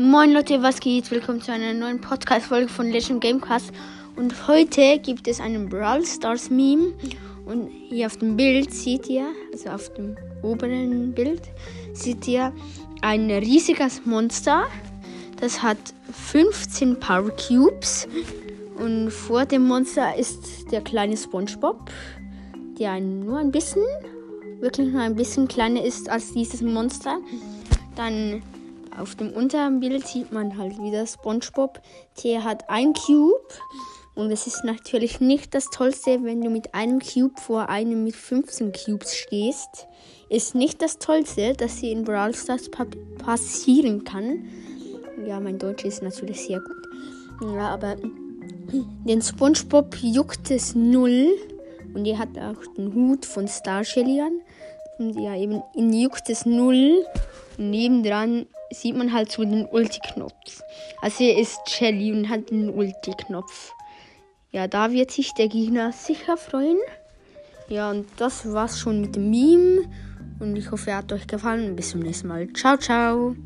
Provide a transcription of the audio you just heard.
Moin Leute, was geht? Willkommen zu einer neuen Podcast-Folge von Legend Gamecast. Und heute gibt es einen Brawl Stars Meme. Und hier auf dem Bild seht ihr, also auf dem oberen Bild, seht ihr ein riesiges Monster. Das hat 15 Power Cubes. Und vor dem Monster ist der kleine SpongeBob, der nur ein bisschen, wirklich nur ein bisschen kleiner ist als dieses Monster. Dann auf dem unteren Bild sieht man halt wieder SpongeBob. Der hat ein Cube. Und es ist natürlich nicht das Tollste, wenn du mit einem Cube vor einem mit 15 Cubes stehst. Ist nicht das Tollste, dass sie in Brawl Stars passieren kann. Ja, mein Deutsch ist natürlich sehr gut. Ja, aber den SpongeBob juckt es null. Und er hat auch den Hut von Star Shelly. Und ja, eben ihn juckt es null. Und nebendran sieht man halt so den Ulti-Knopf. Also er ist Shelly und hat den Ulti-Knopf. Ja, da wird sich der Gegner sicher freuen. Ja, und das war's schon mit dem Meme. Und ich hoffe, er hat euch gefallen. Bis zum nächsten Mal. Ciao, ciao.